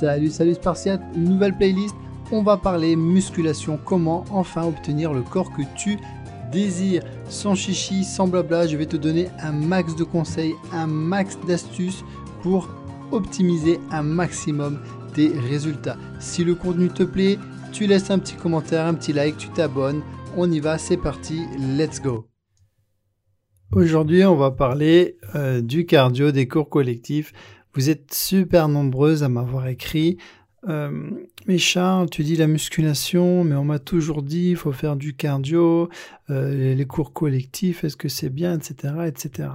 Salut, salut Spartiate, nouvelle playlist. On va parler musculation, comment enfin obtenir le corps que tu désires. Sans chichi, sans blabla, je vais te donner un max de conseils, un max d'astuces pour optimiser un maximum tes résultats. Si le contenu te plaît, tu laisses un petit commentaire, un petit like, tu t'abonnes. On y va, c'est parti, let's go. Aujourd'hui, on va parler euh, du cardio, des cours collectifs. Vous êtes super nombreuses à m'avoir écrit. Euh, mais tu dis la musculation, mais on m'a toujours dit il faut faire du cardio, euh, les cours collectifs, est-ce que c'est bien, etc., etc.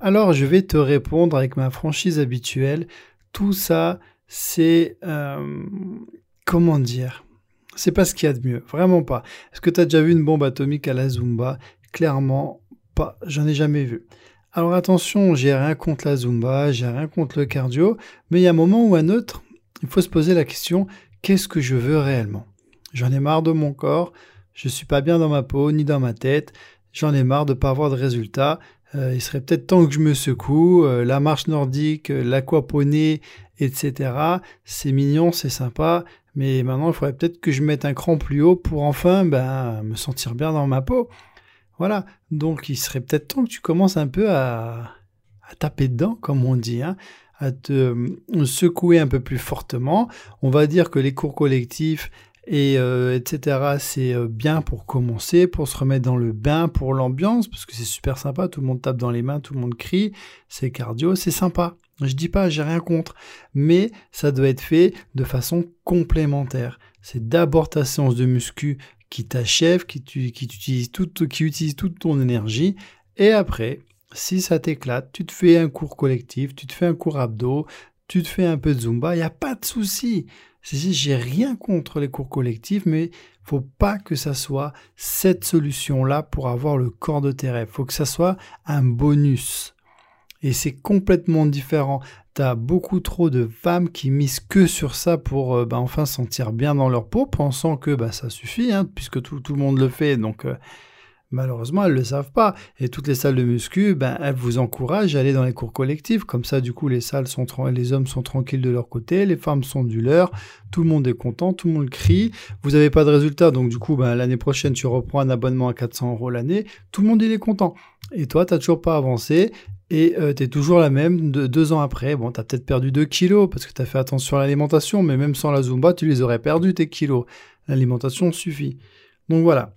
Alors je vais te répondre avec ma franchise habituelle. Tout ça, c'est euh, comment dire? C'est pas ce qu'il y a de mieux, vraiment pas. Est-ce que tu as déjà vu une bombe atomique à la Zumba? Clairement pas, j'en ai jamais vu. Alors attention, j'ai rien contre la Zumba, j'ai rien contre le cardio, mais il y a un moment ou un autre, il faut se poser la question qu'est-ce que je veux réellement? J'en ai marre de mon corps, je suis pas bien dans ma peau ni dans ma tête, j'en ai marre de pas avoir de résultats. Euh, il serait peut-être temps que je me secoue. Euh, la marche nordique, euh, etc. C'est mignon, c'est sympa, mais maintenant il faudrait peut-être que je mette un cran plus haut pour enfin ben, me sentir bien dans ma peau. Voilà, donc il serait peut-être temps que tu commences un peu à, taper dedans, comme on dit, hein, à te euh, secouer un peu plus fortement. On va dire que les cours collectifs et euh, etc. C'est euh, bien pour commencer, pour se remettre dans le bain, pour l'ambiance, parce que c'est super sympa. Tout le monde tape dans les mains, tout le monde crie, c'est cardio, c'est sympa. Je dis pas, j'ai rien contre, mais ça doit être fait de façon complémentaire. C'est d'abord ta séance de muscu qui t'achève, qui, qui, utilise toute, qui utilise toute ton énergie. Et après, si ça t'éclate, tu te fais un cours collectif, tu te fais un cours abdos, tu te fais un peu de zumba, il n'y a pas de souci. J'ai rien contre les cours collectifs, mais faut pas que ça soit cette solution-là pour avoir le corps de tes rêves. Faut que ça soit un bonus. Et c'est complètement différent. T'as beaucoup trop de femmes qui misent que sur ça pour euh, bah, enfin sentir bien dans leur peau, pensant que bah, ça suffit, hein, puisque tout, le monde le fait. Donc euh, malheureusement, elles ne le savent pas. Et toutes les salles de muscu, ben, elles vous encouragent à aller dans les cours collectifs. Comme ça, du coup, les salles sont les hommes sont tranquilles de leur côté, les femmes sont du leur, tout le monde est content, tout le monde crie. Vous n'avez pas de résultat, donc du coup, ben, l'année prochaine, tu reprends un abonnement à 400 euros l'année. Tout le monde il est content. Et toi, tu n'as toujours pas avancé et euh, tu es toujours la même deux ans après. Bon, tu as peut-être perdu 2 kilos parce que tu as fait attention à l'alimentation, mais même sans la Zumba, tu les aurais perdus tes kilos. L'alimentation suffit. Donc voilà.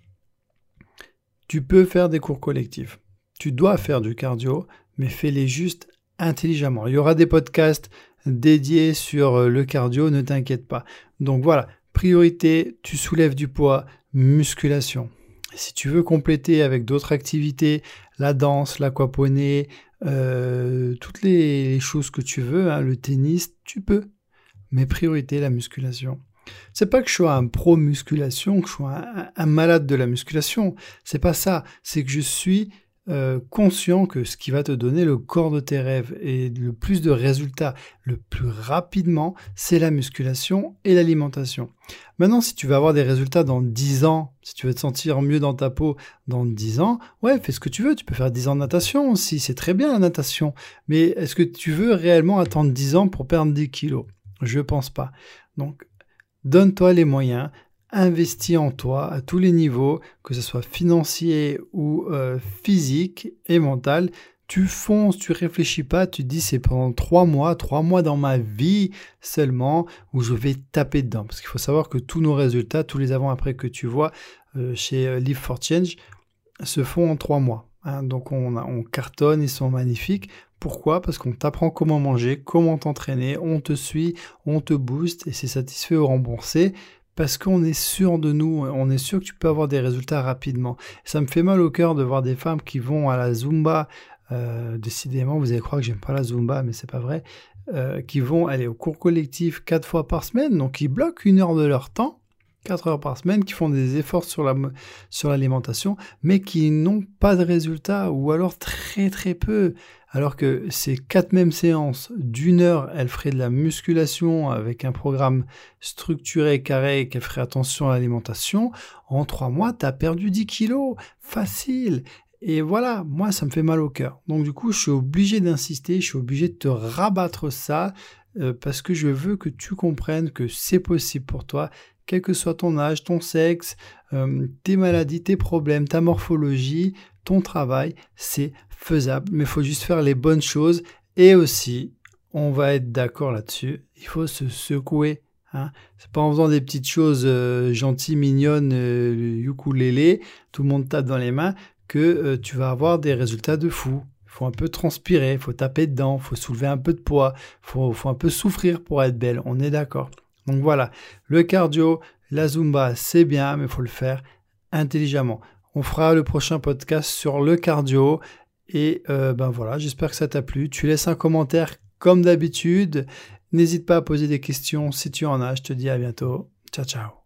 Tu peux faire des cours collectifs. Tu dois faire du cardio, mais fais-les juste intelligemment. Il y aura des podcasts dédiés sur euh, le cardio, ne t'inquiète pas. Donc voilà, priorité, tu soulèves du poids, musculation. Si tu veux compléter avec d'autres activités, la danse, l'aquaponie, euh, toutes les, choses que tu veux, hein, le tennis, tu peux. Mais priorité, la musculation. C'est pas que je sois un pro musculation, que je sois un, un malade de la musculation. C'est pas ça. C'est que je suis euh, conscient que ce qui va te donner le corps de tes rêves et le plus de résultats le plus rapidement, c'est la musculation et l'alimentation. Maintenant, si tu veux avoir des résultats dans 10 ans, si tu veux te sentir mieux dans ta peau dans 10 ans, ouais, fais ce que tu veux. Tu peux faire 10 ans de natation aussi, c'est très bien la natation. Mais est-ce que tu veux réellement attendre 10 ans pour perdre 10 kilos? Je pense pas. Donc, donne-toi les moyens, investis en toi à tous les niveaux, que ce soit financier ou euh, physique et mental. Tu fonces, tu réfléchis pas, tu dis c'est pendant trois mois, trois mois dans ma vie seulement où je vais taper dedans. Parce qu'il faut savoir que tous nos résultats, tous les avant-après que tu vois euh, chez euh, Live for Change, se font en trois mois. Hein. donc on, on cartonne, ils sont magnifiques. Pourquoi? Parce qu'on t'apprend comment manger, comment t'entraîner, on te suit, on te booste et c'est satisfait ou remboursé parce qu'on est sûr de nous, on est sûr que tu peux avoir des résultats rapidement. Ça me fait mal au cœur de voir des femmes qui vont à la Zumba, euh, décidément, vous allez croire que j'aime pas la Zumba, mais c'est pas vrai, euh, qui vont aller au cours collectif quatre fois par semaine, donc ils bloquent une heure de leur temps, quatre heures par semaine, qui font des efforts sur la sur l'alimentation, mais qui n'ont pas de résultats ou alors très très peu. Alors que ces quatre mêmes séances d'une heure, elle ferait de la musculation avec un programme structuré, carré, qu'elle ferait attention à l'alimentation. En trois mois, tu as perdu 10 kilos. Facile. Et voilà, moi, ça me fait mal au cœur. Donc du coup, je suis obligé d'insister, je suis obligé de te rabattre ça. euh, parce que je veux que tu comprennes que c'est possible pour toi, quel que soit ton âge, ton sexe, euh, tes maladies, tes problèmes, ta morphologie, ton travail, c'est faisable, mais il faut juste faire les bonnes choses et aussi, on va être d'accord là-dessus, il faut se secouer. Hein. C'est pas en faisant des petites choses euh, gentilles, mignonnes, euh, ukulélé, tout le monde tape dans les mains, que tu vas avoir des résultats de fou. Il faut un peu transpirer, il faut taper dedans, il faut soulever un peu de poids, il faut un peu souffrir pour être belle, on est d'accord. Donc voilà, le cardio, la zumba, c'est bien, mais il faut le faire intelligemment. On fera le prochain podcast sur le cardio. Et euh, ben voilà, j'espère que ça t'a plu. Tu laisses un commentaire comme d'habitude. N'hésite pas à poser des questions si tu en as. Je te dis à bientôt. Ciao, ciao.